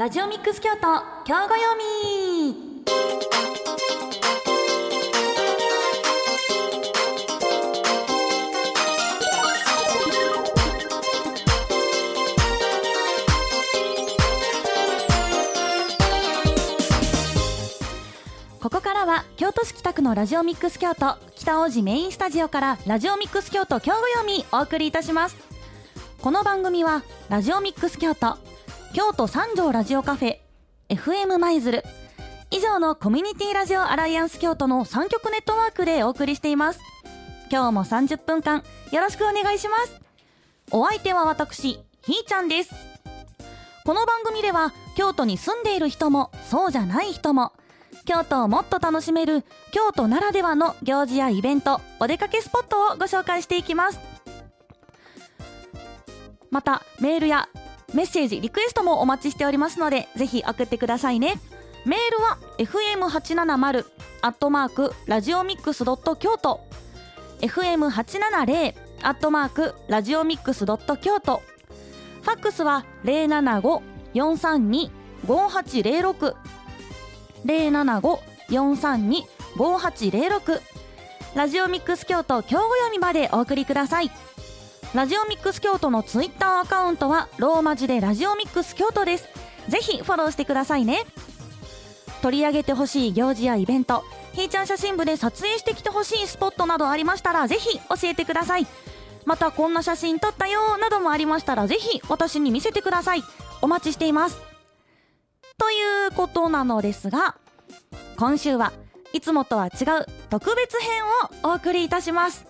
ラジオミックス京都。京語読みここからは京都市北区のラジオミックス京都。北大路メインスタジオからラジオミックス京都京語読みお送りいたします。この番組はラジオミックス京都京都三条ラジオカフェ FM 舞鶴。以上のコミュニティラジオアライアンス京都の3局ネットワークでお送りしています。今日も30分間よろしくお願いします。お相手は私ひーちゃんです。この番組では京都に住んでいる人もそうじゃない人も京都をもっと楽しめる京都ならではの行事やイベントお出かけスポットをご紹介していきます。またメールやメッセージリクエストもお待ちしておりますのでぜひ送ってくださいね。メールは fm870 アットマークラジオミックスドット京都。fm870 アットマークラジオミックスドット京都。ファックスは075-432-5806 075-432-5806ラジオミックス京都京語読みまでお送りください。ラジオミックス京都のツイッターアカウントはローマ字でラジオミックス京都です。ぜひフォローしてくださいね。取り上げてほしい行事やイベントひーちゃん写真部で撮影してきてほしいスポットなどありましたらぜひ教えてください。またこんな写真撮ったよなどもありましたらぜひ私に見せてください。お待ちしています。ということなのですが今週はいつもとは違う特別編をお送りいたします。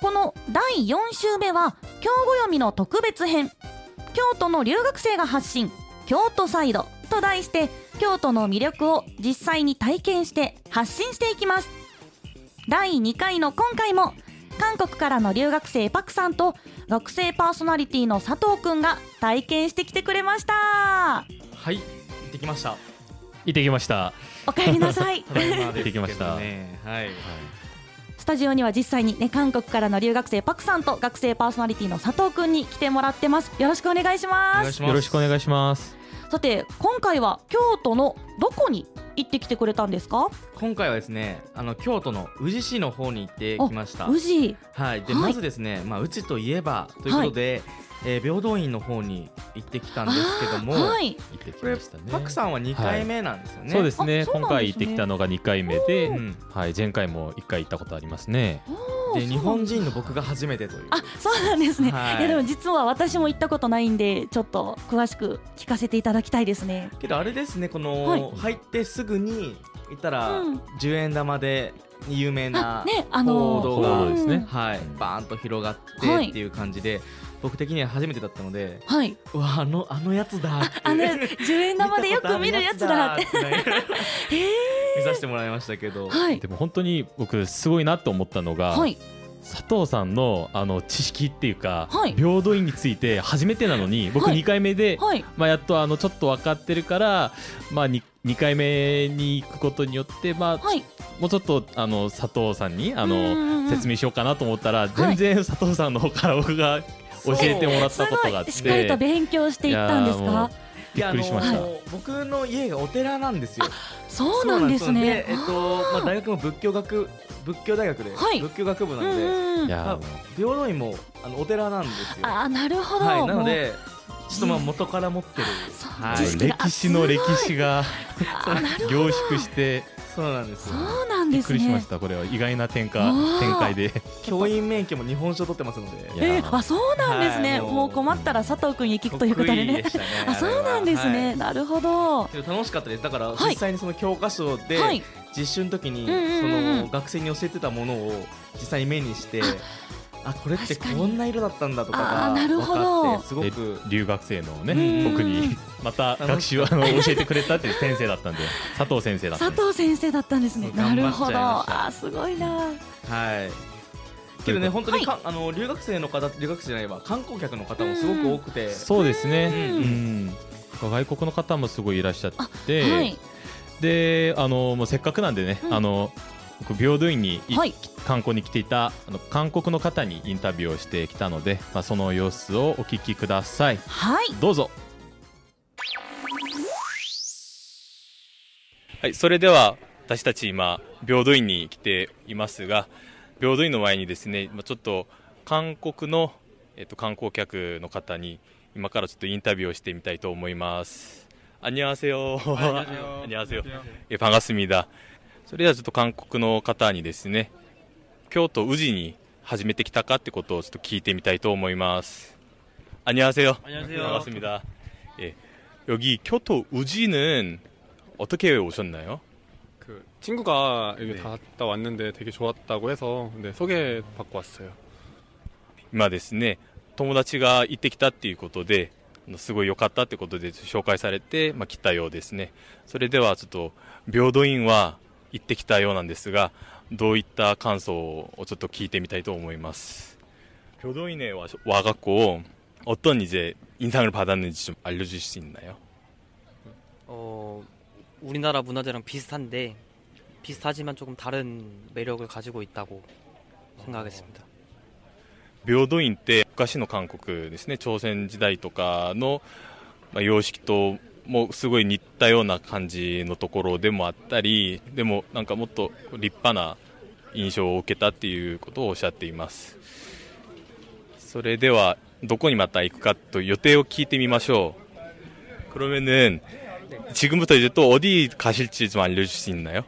この第4週目は京語読みの特別編。京都の留学生が発信。京都サイド。と題して京都の魅力を実際に体験して発信していきます。第2回の今回も韓国からの留学生パクさんと学生パーソナリティの佐藤くんが体験してきてくれました。はい行ってきました。行ってきました。おかえりなさい。行ってきました。はい。スタジオには実際にね韓国からの留学生パクさんと学生パーソナリティの佐藤くんに来てもらってます。よろしくお願いしおます。願いします。よろしくお願いします。さて今回は京都のどこに行ってきてくれたんですか？今回はですねあの京都の宇治市の方に行ってきました。宇治。はい。で、はい。まずですねまあ宇治といえばということで、えー平等院の方に行ってきたんですけども、あーはい。行ってきましたね。パクさんは2回目なんですよね、そうですね。あそうですね。今回行ってきたのが2回目で、うん。はい、前回も1回行ったことありますね。で日本人の僕が初めてという。あそうなんですね、はい。い、やでも実は私も行ったことないんでちょっと詳しく聞かせていただきたいですね。けどあれですねこの、はい。入ってすぐに行ったら、うん。10円玉で有名なあねあの報道がそうですねはい、バーンと広がってはい。っていう感じで、僕的には初めてだったのではい。うわあのあのやつだあの10円玉でよく見るやつだって。見させてもらいましたけど、ーはい。でも本当に僕すごいなと思ったのが、はい。佐藤さんのあの知識っていうか、はい。平等院について初めてなのに僕はい。2回目で、はい。まあ、やっとあのちょっと分かってるから、まあ、2, 2回目に行くことによって、まあ、はい。もうちょっとあの佐藤さんにあの説明しようかなと思ったら全然佐藤さんの方から僕が教えてもらったことがあって。いしっかりと勉強していったんですか？びっくりしました。僕の家がお寺なんですよ。そうなんですね。えっとまあ、大学も仏教学仏教大学で、はい。仏教学部うなんで、んうん平等院もあのお寺なんですよ。あーなるほど、はいなのでちょっとまあ元から持ってる。はい。歴史の歴史が凝縮して。そうなんですそようなんですびっくりしまねしたこれは意外な展開展開で。教員免許も日本書取ってますのでいやえー、あそうなんですね、はい。もう困ったら佐藤君に聞くということでね。ね。あそうなんですね、はい。なるほど。楽しかったです。だからはい。実際にその教科書ではい。実習の時にその学生に教えてたものを実際に目にしてあこれってこんな色だったんだとかあーながるほど。分かってすごく。留学生のねうん。僕にまた学習をあの教えてくれたっていう先生だったんで 佐藤先生だったん佐で。す藤先生だったんですね。なるほど。あーすごいな。はい。けどね本当にかあの留学生の方留学生じゃないわ観光客の方もすごく多くて。そうですね。うん。うん。外国の方もすごいいらっしゃって、はい。であのもうせっかくなんでね、うん。あの僕平等院にい、はい観光に来ていたあの韓国の方にインタビューをしてきたので、まあ、その様子をお聞きくださいはいどうぞ はい、それでは私たち今平等院に来ていますが平等院の前にですねまあちょっと韓国の、えっと、観光客の方に今からちょっとインタビューをしてみたいと思います。안녕하세요。 안녕하세요。 え、반갑습니다。 それではちょっと韓国の方にですね、京都宇治に初めて来たかってことをちょっと聞いてみたいと思います。안녕하세요。 안녕하세요. 반갑습니다. 예. 여기 교토 우지는 어떻게 오셨나요? 그 친구가 여기 네. 갔다 왔는데 되게 좋았다고 해서 네, 소개 받고 왔어요. 今ですね、友達が行ってきたっていうことで、あのすごい良かったってことで紹介されて、まあ、来たようですね。それではちょっと、平等院は 行ってきたようなんですが、どういった感想をちょっと聞いてみたいと思います. 교도인에 와, 와갖고 어떤 이제 인상을 받았는지 좀 알려주실 수 있나요? 어, 우리나라 문화재랑 비슷한데 비슷하지만 조금 다른 매력을 가지고 있다고 생각했습니다. 平等院って昔の韓国ですね朝鮮時代とかの、まあ、様式と もすごい似たような感じのところでもあったりでもなんかもっと立派な印象を受けたっていうことをおっしゃっていますそれではどこにまた行くかと予定を聞いてみましょう그러면은 지금부터 이제 또 어디 가실지 좀 알려줄 수 있나요?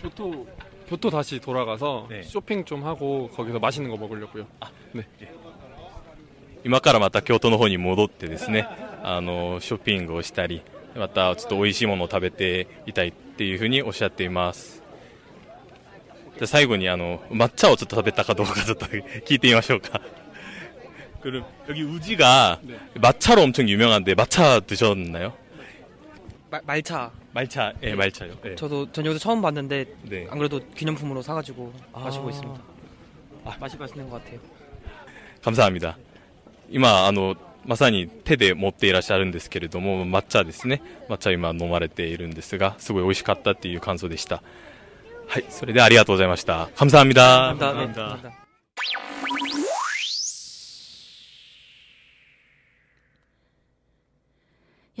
교토 교토 다시 돌아가서 네. 쇼핑 좀 하고 거기서 맛있는 거 먹으려고요. 今からまた京都の方に戻ってですねあのショッピングをしたりまたちょっと美味しいものを食べていたいっていうふうにおっしゃっていますじゃあ最後にあの抹茶をちょっと食べたかどうかちょっと聞いてみましょうか그럼여기우지가 네.抹茶로 엄청 유명한데抹茶드셨나요? 말, 말차 말차, 예, 말차요. 예. 저도 전 여기서 처음 봤는데 네. 안 그래도 기념품으로 사가지고 마시고 아. 있습니다. 아, 맛이 맛있는 것 같아요. 감사합니다. 今あのまさに手で持っていらっしゃるんですけれども抹茶ですね抹茶を今飲まれているんですがすごい美味しかったっていう感想でしたはいそれでありがとうございました 감사합니다 감사합니다. 네, 감사합니다.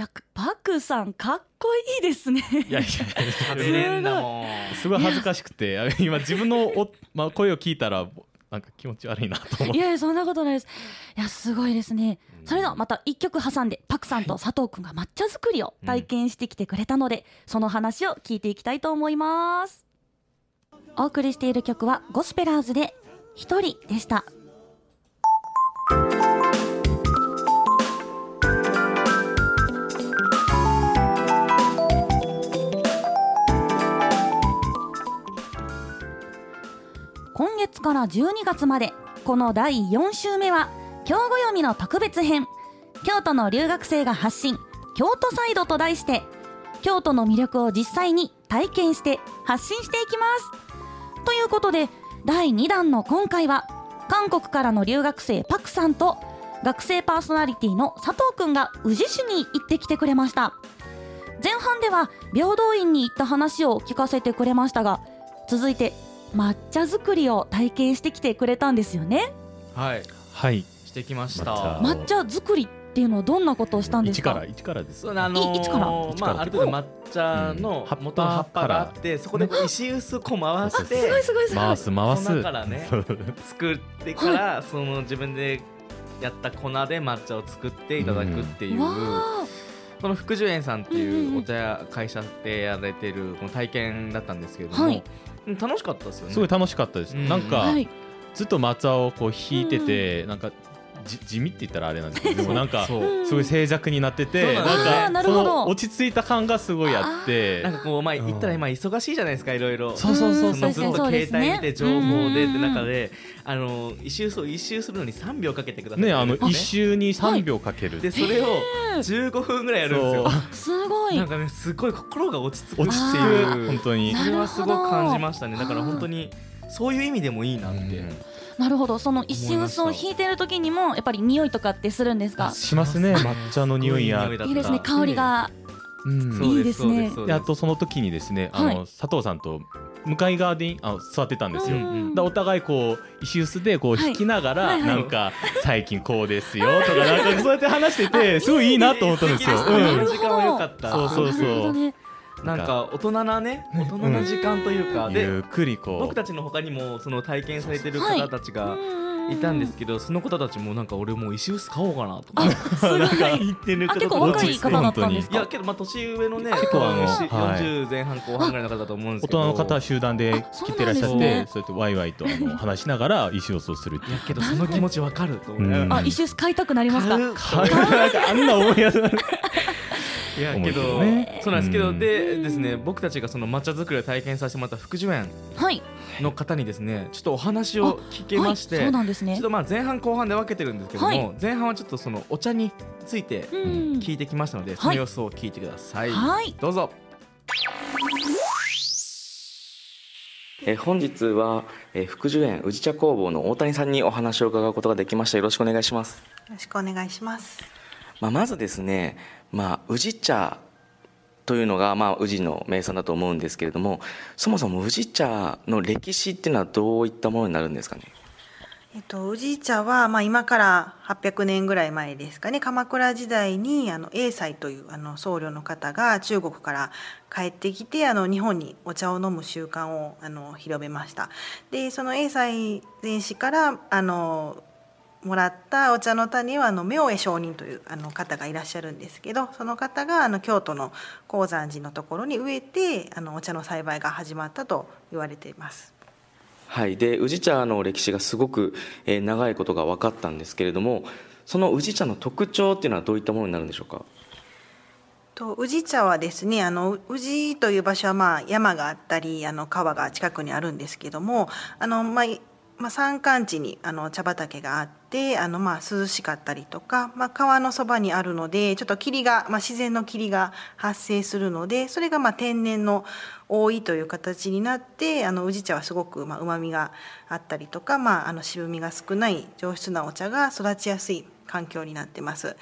야, 그パクさんかっこいいですね。いやいや食べれんだもんすごい恥ずかしくてあ今自分のお、まあ、声を聞いたら なんか気持ち悪いなと思っていやいやそんなことないです。いやすごいですね。それではまた一曲挟んでパクさんと佐藤くんが抹茶作りを体験してきてくれたので、その話を聞いていきたいと思います。お送りしている曲はゴスペラーズで一人でした。から12月まで。この第4週目は京語読みの特別編。京都の留学生が発信。京都サイドと題して京都の魅力を実際に体験して発信していきます。ということで第2弾の今回は韓国からの留学生パクさんと学生パーソナリティの佐藤くんが宇治市に行ってきてくれました。前半では平等院に行った話を聞かせてくれましたが続いて抹茶作りを体験してきてくれたんですよね。はい。はい。してきました。抹茶。抹茶作りっていうのはどんなことをしたんですか？一から一からです。あのーまあある程度抹茶のうん元の葉っぱがあってそこで石臼こう回してすごいすごいすごい。回す回す。粉からね作ってからその自分でやった粉で抹茶を作っていただくっていう、この福寿園さんっていうお茶屋会社でやられてるこの体験だったんですけれども、はい。うん楽しかったですよね。すごい楽しかったです、うん。なんか、はい。ずっと抹茶をこう引いてて、なんかじ地味って言ったらあれなんですけど でもなんかそう。すごい静寂になってて、なんかその落ち着いた感がすごいあってなんかこうまあうん言ったら今忙しいじゃないですかいろいろ。そうそうそうそうずっと携帯見て情報でってうん中であの一周そう一周するのに3秒かけてくださいねあのって。一周に3秒かける、でそれを15分ぐらいやるんですよ。すごい。なんかねすごい心が落ち着く。落ち着く。本当に。なそれはすごく感じましたね。だから本当にそういう意味でもいいなって、うんなるほど。その一瞬薄を引いてる時にもやっぱり匂いとかってするんですか？しますね。抹茶の匂いや。いいですね。香りが。いいですね。あとその時にですねあの、はい。佐藤さんと向かい側であの座ってたんですよ、うんだお互いこう石臼でこうはい引きながら、なんか最近こうですよとかなんかそうやって話しててすごいいいなと思ったんですよ。そうそうそうなんか大人なね大人な時間というか、でゆっくりこう。僕たちの他にもその体験されてる方たちがい。たんですけど、その方たちもなんか俺もう石臼買おうかなとかすごい。言ってるあ結構若い方だったんですか？いやけどまあ年上のね結構あのしはい。40前半後半ぐらいの方だと思うんです大けど。人の方は集団で来てらっしゃってあそうやってワイワイとあの話しながら石をそうするっていやけどその気持ちわかると思う、うん。あ一周買いたくなりますか？買う。なんかあんな思いやすいいけけどどね。そうなんですけど、うん。でですね僕たちがその抹茶作りを体験させてもらった福寿園はい。の方にですねちょっとお話を聞けまして、はい、そうなんですね。ちょっとまあ前半後半で分けてるんですけども、はい。前半はちょっとそのお茶についてうん。聞いてきましたので、その様子を聞いてください、はい。どうぞ。えー本日は、えー福寿園宇治茶工房の大谷さんにお話を伺うことができました。よろしくお願いします、よろしくお願いします。まあ、まずですね、まあ、宇治茶というのが、まあ、宇治の名産だと思うんですけれどもそもそも宇治茶の歴史っていうのはどういったものになるんですかね？えっと、宇治茶は、まあ、今から800年ぐらい前ですかね。鎌倉時代にあの英才というあの僧侶の方が中国から帰ってきてあの日本にお茶を飲む習慣をあの広めました。でその英才禅師からあのもらったお茶の種はあの明恵上人というあの方がいらっしゃるんですけどその方があの京都の高山寺のところに植えてあのお茶の栽培が始まったと言われています。はい、で宇治茶の歴史がすごく、えー長いことが分かったんですけれどもその宇治茶の特徴っていうのはどういったものになるんでしょうか？と宇治茶はですねあの宇治という場所はまあ山があったりあの川が近くにあるんですけどもあの、まあいまあ、山間地にあの茶畑があってあのまあ涼しかったりとか、まあ、川のそばにあるのでちょっと霧が、まあ、自然の霧が発生するのでそれがまあ天然の多いという形になってあの宇治茶はすごくうまみがあったりとか、まあ、あの渋みが少ない上質なお茶が育ちやすい環境になってます。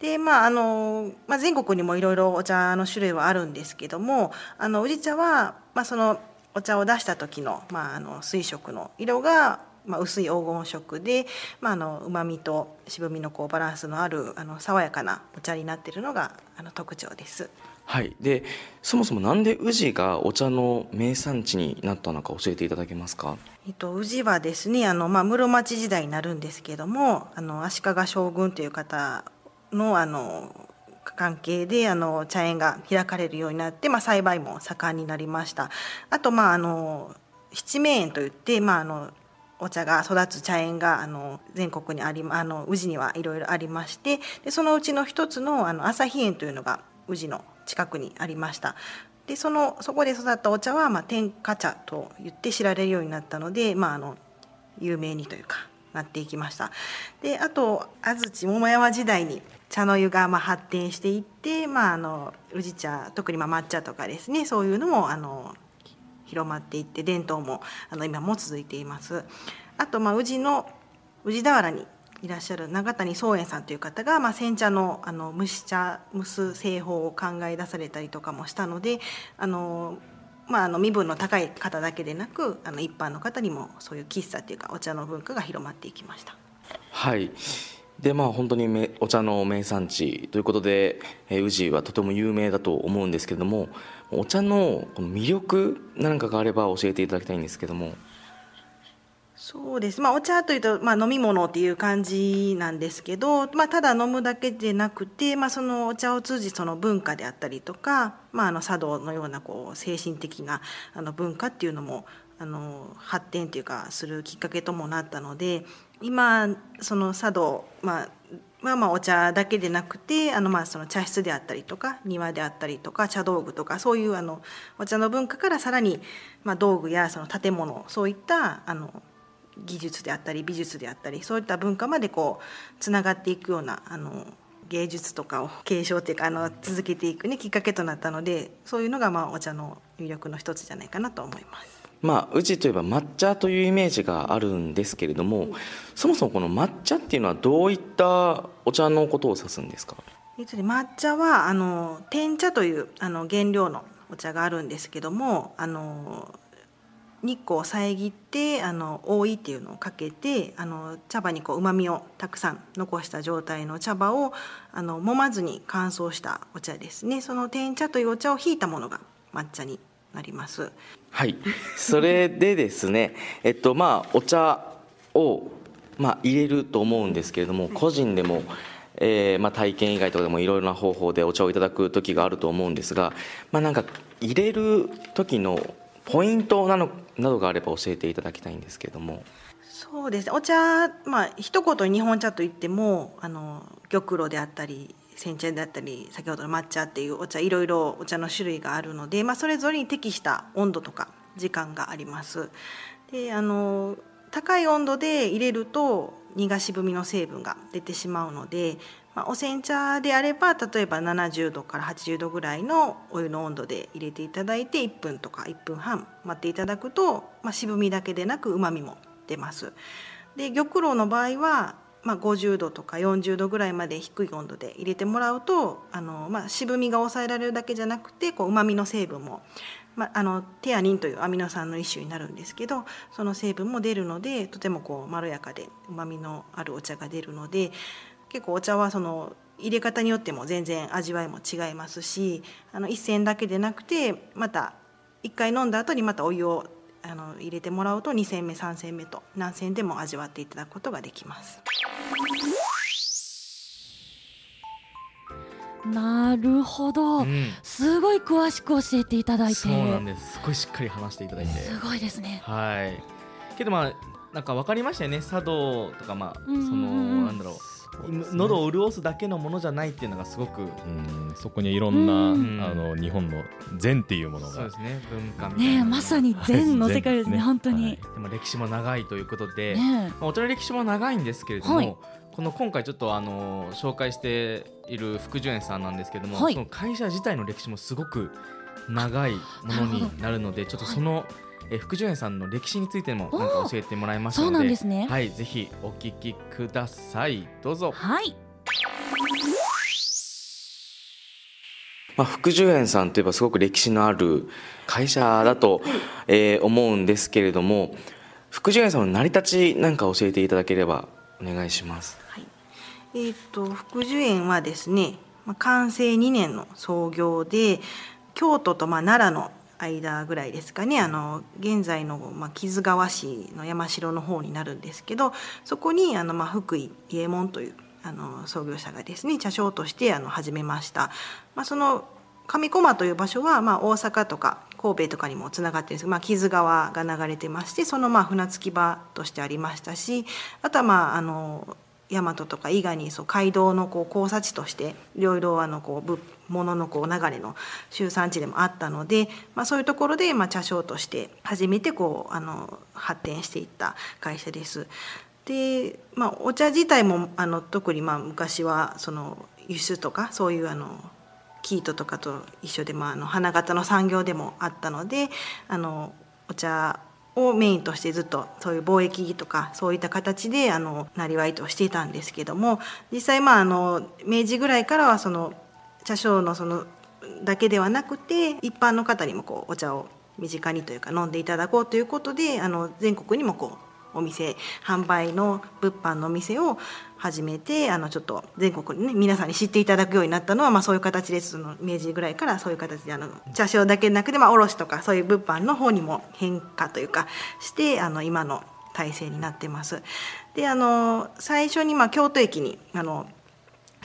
でまああのまあ、全国にもいろいろお茶の種類はあるんですけどもあの宇治茶は、まあ、そのお茶を出した時の,、まあ、あの水色の色が、まあ、薄い黄金色でうまみと渋みのこうバランスのあるあの爽やかなお茶になっているのがあの特徴です。はい、でそもそもなんで宇治がお茶の名産地になったのか教えていただけますか？えっと、宇治はですねあの、まあ、室町時代になるんですけどもあの足利将軍という方のあの関係であの茶園が開かれるようになって、まあ、栽培も盛んになりました。あと、まあ、あの七名園といって、まあ、あのお茶が育つ茶園があの全国にありあの宇治にはいろいろありましてでそのうちの一つのあの朝日園というのが宇治の近くにありました。でそのそこで育ったお茶は、まあ、天下茶と言って知られるようになったので、まあ、あの有名にというかなっていきました。であと安土桃山時代に茶の湯がまあ発展していって、まあ、あの宇治茶特にまあ抹茶とかですねそういうのもあの広まっていって伝統もあの今も続いていますあとまあ宇治の宇治田原にいらっしゃる永谷宗園さんという方が、まあ、煎茶のあの蒸し茶蒸す製法を考え出されたりとかもしたのであの、まあ、あの身分の高い方だけでなくあの一般の方にもそういう喫茶っていうかお茶の文化が広まっていきました。はいでまあ本当にお茶の名産地ということで、え宇治はとても有名だと思うんですけれどもお茶のこの魅力なんかがあれば教えていただきたいんですけども。そうです、まあ、お茶というと、まあ、飲み物っていう感じなんですけど、まあ、ただ飲むだけでなくて、まあ、そのお茶を通じその文化であったりとか、まあ、あの茶道のようなこう精神的なあの文化っていうのもあの発展というかするきっかけともなったので今その茶道、まあ、まあまあお茶だけでなくてあのまあその茶室であったりとか庭であったりとか茶道具とかそういうあのお茶の文化からさらにまあ道具やその建物そういったあの技術であったり美術であったりそういった文化までこうつながっていくようなあの芸術とかを継承っていうかあの続けていく、ね、きっかけとなったのでそういうのがまあお茶の魅力の一つじゃないかなと思います。まあ宇治といえば抹茶というイメージがあるんですけれどもそもそもこの抹茶っていうのはどういったお茶のことを指すんですか？えっと抹茶はあの天茶というあの原料のお茶があるんですけどもあの日光を遮ってあの覆いっていうのをかけてあの茶葉にこう旨味をたくさん残した状態の茶葉をあの揉まずに乾燥したお茶ですね。その天茶というお茶をひいたものが抹茶になります。はい。それでですね えっとまあお茶をまあ入れると思うんですけれども個人でもえーまあ、体験以外とかでもいろいろな方法でお茶をいただく時があると思うんですが、まあ、なんか入れる時のポイントなのなどがあれば教えていただきたいんですけれども。そうですね。お茶まあ一言日本茶といってもあの玉露であったり煎茶であったり先ほどの抹茶っていうお茶いろいろお茶の種類があるので、まあ、それぞれに適した温度とか時間があります。であの高い温度で入れると煮が渋みの成分が出てしまうので、まあ、お煎茶であれば例えば70度から80度ぐらいのお湯の温度で入れていただいて1分とか1分半待っていただくと、まあ、渋みだけでなくうまみも出ます。で玉露の場合はまあ、50度とか40度ぐらいまで低い温度で入れてもらうとあの、まあ、渋みが抑えられるだけじゃなくてうまみの成分も、まあ、あのテアニンというアミノ酸の一種になるんですけどその成分も出るのでとてもこうまろやかでうまみのあるお茶が出るので結構お茶はその入れ方によっても全然味わいも違いますしあの一銭だけでなくてまた1回飲んだ後にまたお湯をあの入れてもらうと2煎目3煎目と何煎でも味わっていただくことができます。なるほど、うん。すごい詳しく教えていただいて。そうなんです。すごいしっかり話していただいて。すごいですね。はい。けどまあなんか分かりましたよね。茶道とかまあそうんうんうん。のなんだろう喉を潤すだけのものじゃないっていうのがすごくうんそこにいろんな、うん。あの日本の禅っていうものが。そうですね。文化みたいな。ねえまさに禅の世界ですね はい本当に、はい。でも歴史も長いということで、ねまあ、お茶の歴史も長いんですけれども、はい。この今回ちょっとあの紹介している福寿園さんなんですけども、はい。その会社自体の歴史もすごく長いものになるのでちょっとその、え福寿園さんの歴史についてもなんか教えてもらいましたそうのでなんですね。はいぜひお聞きください。どうぞ。はい。まあ、福寿園さんといえばすごく歴史のある会社だと、えー思うんですけれども福寿園さんの成り立ちなんか教えていただければお願いします。はい、えー、と福寿園はですね、まあ、完成2年の創業で京都とまあ奈良の間ぐらいですかねあの現在のまあ木津川市の山城の方になるんですけどそこにあのまあ福井伊右衛門というあの創業者がですね茶商としてあの始めました。まあ、その上駒という場所は、まあ、大阪とか神戸とかにもつながってるんですまあ、木津川が流れてましてそのまあ船着き場としてありましたしあとはまああの大和とか伊賀にそう街道のこう交差地としていろいろあのこう物のこう流れの集産地でもあったので、まあ、そういうところでまあ茶商として初めてこうあの発展していった会社です。で、まあ、お茶自体もあの特にまあ昔はその輸出とかそういうあの生糸とかと一緒で、まあ、あの花形の産業でもあったのであのお茶をメインとしてずっとそういう貿易とかそういった形であのなりわいとしていたんですけども実際まああの明治ぐらいからはその茶商のそのだけではなくて一般の方にもこうお茶を身近にというか飲んでいただこうということであの全国にもこうお店販売の物販のお店を始めてあのちょっと全国にね皆さんに知っていただくようになったのは、まあ、そういう形でその明治ぐらいからそういう形であの茶商だけでなくて、まあ、卸とかそういう物販の方にも変化というかしてあの今の体制になってます。であの最初にまあ京都駅にあの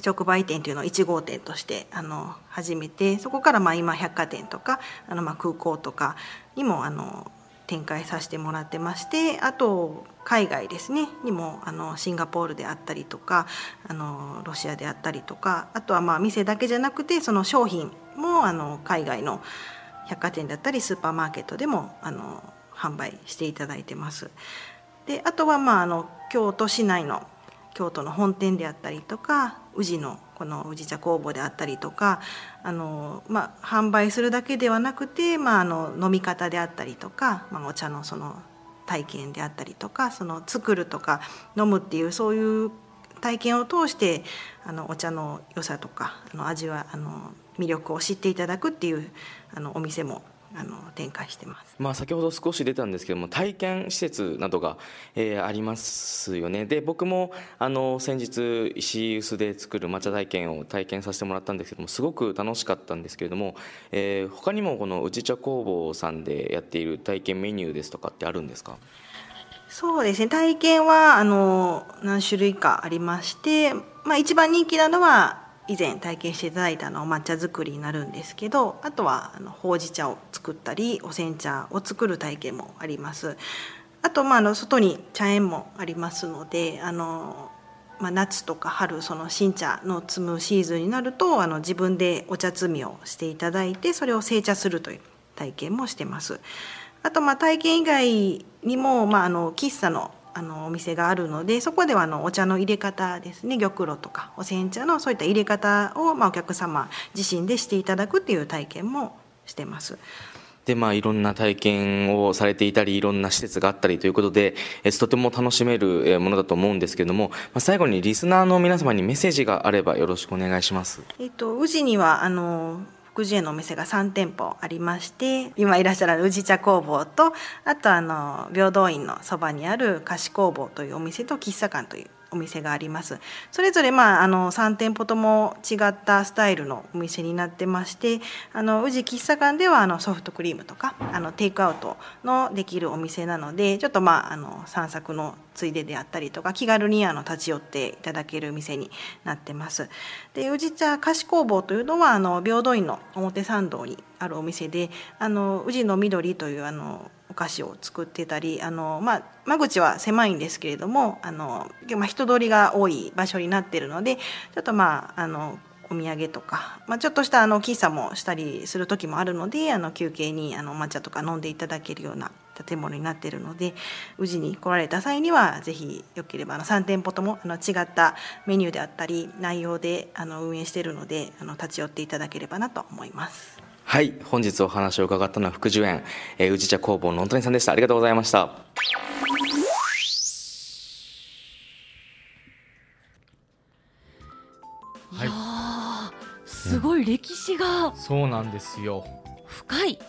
直売店というのを1号店としてあの始めてそこからまあ今百貨店とかあのまあ空港とかにもあの展開させてもらってましてあと海外ですねにもあのシンガポールであったりとかあのロシアであったりとかあとはまあ店だけじゃなくてその商品もあの海外の百貨店だったりスーパーマーケットでもあの販売していただいてます。であとはまああの京都市内の京都の本店であったりとか宇治のこの宇治茶工房であったりとかあの、まあ、販売するだけではなくて、まあ、あの飲み方であったりとか、まあ、お茶のその体験であったりとかその作るとか飲むっていうそういう体験を通してあのお茶の良さとかあの味はあの魅力を知っていただくっていうあのお店もあの展開してます。まあ、先ほど少し出たんですけども体験施設などが、えーありますよね。で僕もあの先日石臼で作る抹茶体験を体験させてもらったんですけどもすごく楽しかったんですけれども、えー他にもこの宇治茶工房さんでやっている体験メニューですとかってあるんですか？そうですね。体験はあの何種類かありまして、まあ、一番人気なのは以前体験していただいたの抹茶作りになるんですけどあとはあのほうじ茶を作ったりお煎茶を作る体験もありますあと、まあ、あの外に茶園もありますのであの、まあ、夏とか春その新茶の摘むシーズンになるとあの自分でお茶摘みをしていただいてそれを製茶するという体験もしてます。あとまあ体験以外にも、まあ、あの喫茶のあのお店があるのでそこではあのお茶の入れ方ですね玉露とかお煎茶のそういった入れ方を、まあ、お客様自身でしていただくっていう体験もしてます。でまあいろんな体験をされていたりいろんな施設があったりということで、えーとても楽しめるえーものだと思うんですけれども、まあ、最後にリスナーの皆様にメッセージがあればよろしくお願いしますえっと、宇治にはあの福寿園のお店が3店舗ありまして今いらっしゃる宇治茶工房とあとあの平等院のそばにある菓子工房というお店と喫茶館というお店がありますそれぞれ、まあ、あの3店舗とも違ったスタイルのお店になってましてあの宇治喫茶館ではあのソフトクリームとかあのテイクアウトのできるお店なのでちょっとまああの散策のついでであったりとか気軽にあの立ち寄っていただける店になってます。で宇治茶菓子工房というのはあの平等院の表参道にあるお店であの宇治の緑というあの菓子を作ってたりあの、まあ、間口は狭いんですけれどもあの、まあ、人通りが多い場所になってるのでちょっとまああのお土産とか、まあ、ちょっとしたあの喫茶もしたりする時もあるのであの休憩にあの抹茶とか飲んでいただけるような建物になっているので宇治に来られた際にはぜひよければあの3店舗ともあの違ったメニューであったり内容であの運営しているのであの立ち寄っていただければなと思います。はい本日お話を伺ったのは福寿園、えー宇治茶工房の本谷さんでしたありがとうございましたはいいやーすごい歴史がそうなんですよ。深い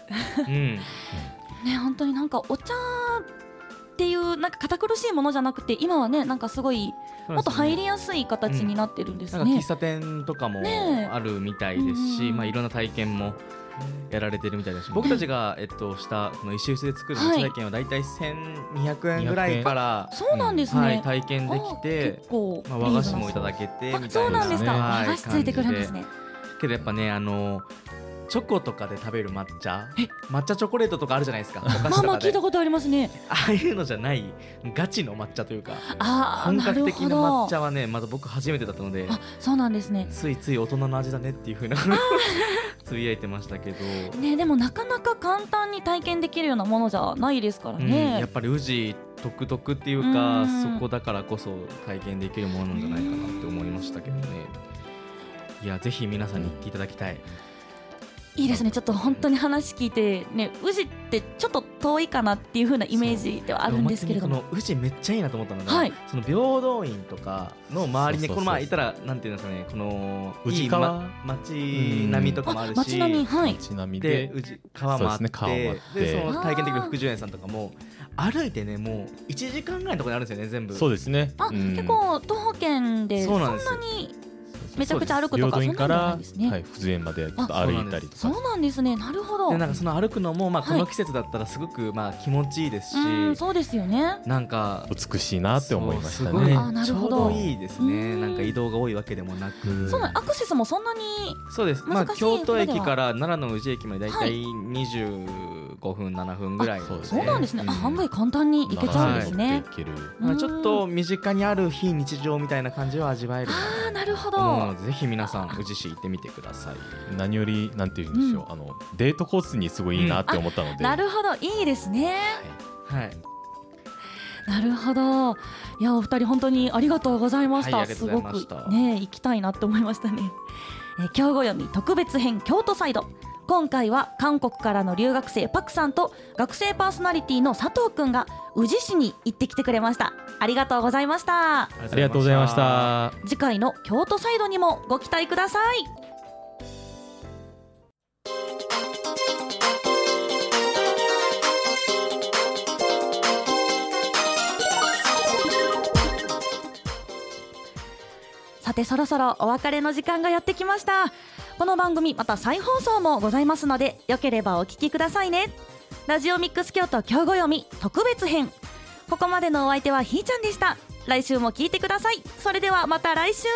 うん。ね本当になんかお茶っていうなんか堅苦しいものじゃなくて今はねなんかすごいもっと入りやすい形になってるんですねなんか喫。茶店とかもあるみたいですし、うんまあいろんな体験もやられてるみたいだし、僕たちがえっとしたこの石臼で作るはい体験はだいたい1200円ぐらいから、そうなんですね。はい体験できあてまあ和菓子もいただけてみたいな。あそうなんですか。はい和菓子ついてくるんですね。けどやっぱねあのチョコとかで食べる抹茶？抹茶チョコレートとかあるじゃないですか。まあまあ聞いたことありますね。ああいうのじゃないガチの抹茶というか。ああ本格的な抹ど。茶はねまだ僕初めてだったのであそうなんですね。ついつい大人の味だねっていうふうな つぶやいてましたけど、ねでもなかなか簡単に体験できるようなものじゃないですからうんね。やっぱり宇治独特っていううかん。そこだからこそ体験できるものなんじゃないかなって思いましたけどね。いやぜひ皆さんに行っていただきたいいいですね。ちょっと本当に話聞いてね宇治ってちょっと遠いかなっていう風なイメージではあるんですけれども。宇治めっちゃいいなと思ったのが、はい。その平等院とかの周りにこのまあ言ったらなんていうんですかねこの宇治いい川ま街並みとかもあるし街並みはい。ちなみで。で宇治川もあってそうですね川もあって。でその体験できるあー福寿園さんとかも歩いてねもう1時間ぐらいのところにあるんですよね全部。そうですね。あ、うん。結構徒歩圏でそんなにめちゃくちゃ歩くと平かそんなんからいですね。はい福寿園まで歩いたりとか。そうなんですね。なるほど。でなんかその歩くのもまあこはい。の季節だったらすごくまあ気持ちいいですし、うんそうですよね。なんか美しいなって思いましたね。あなるほどちょうどいいですね。うん。なんか移動が多いわけでもなく。そうアクセスもそんなにそうです。まあ京都駅から奈良の宇治駅までだい。たい25分7分ぐらいそうですそうなんですね。あ案外簡単に行けちゃうんですね。行けるまあちょっと身近にある非日常みたいな感じを味わえるああなるほど。でぜひ皆さん宇治市行ってみてください何よりなんて言うんでしょう、あのデートコースにすごいいいなって思ったので、なるほどいいですね。はいなるほど。いやお二人本当にありがとうございました。はいありがとすごくうございましたね行きたいなって思いましたね。えー、京語読み特別編京都サイド。今回は韓国からの留学生パクさんと学生パーソナリティの佐藤くんが宇治市に行ってきてくれました。ありがとうございました。ありがとうございました。次回の京都サイドにもご期待ください。さてそろそろお別れの時間がやってきました。この番組また再放送もございますのでよければお聞きくださいね。ラジオミックス京都今日ご読み特別編。ここまでのお相手はひーちゃんでした。来週も聞いてください。それではまた来週。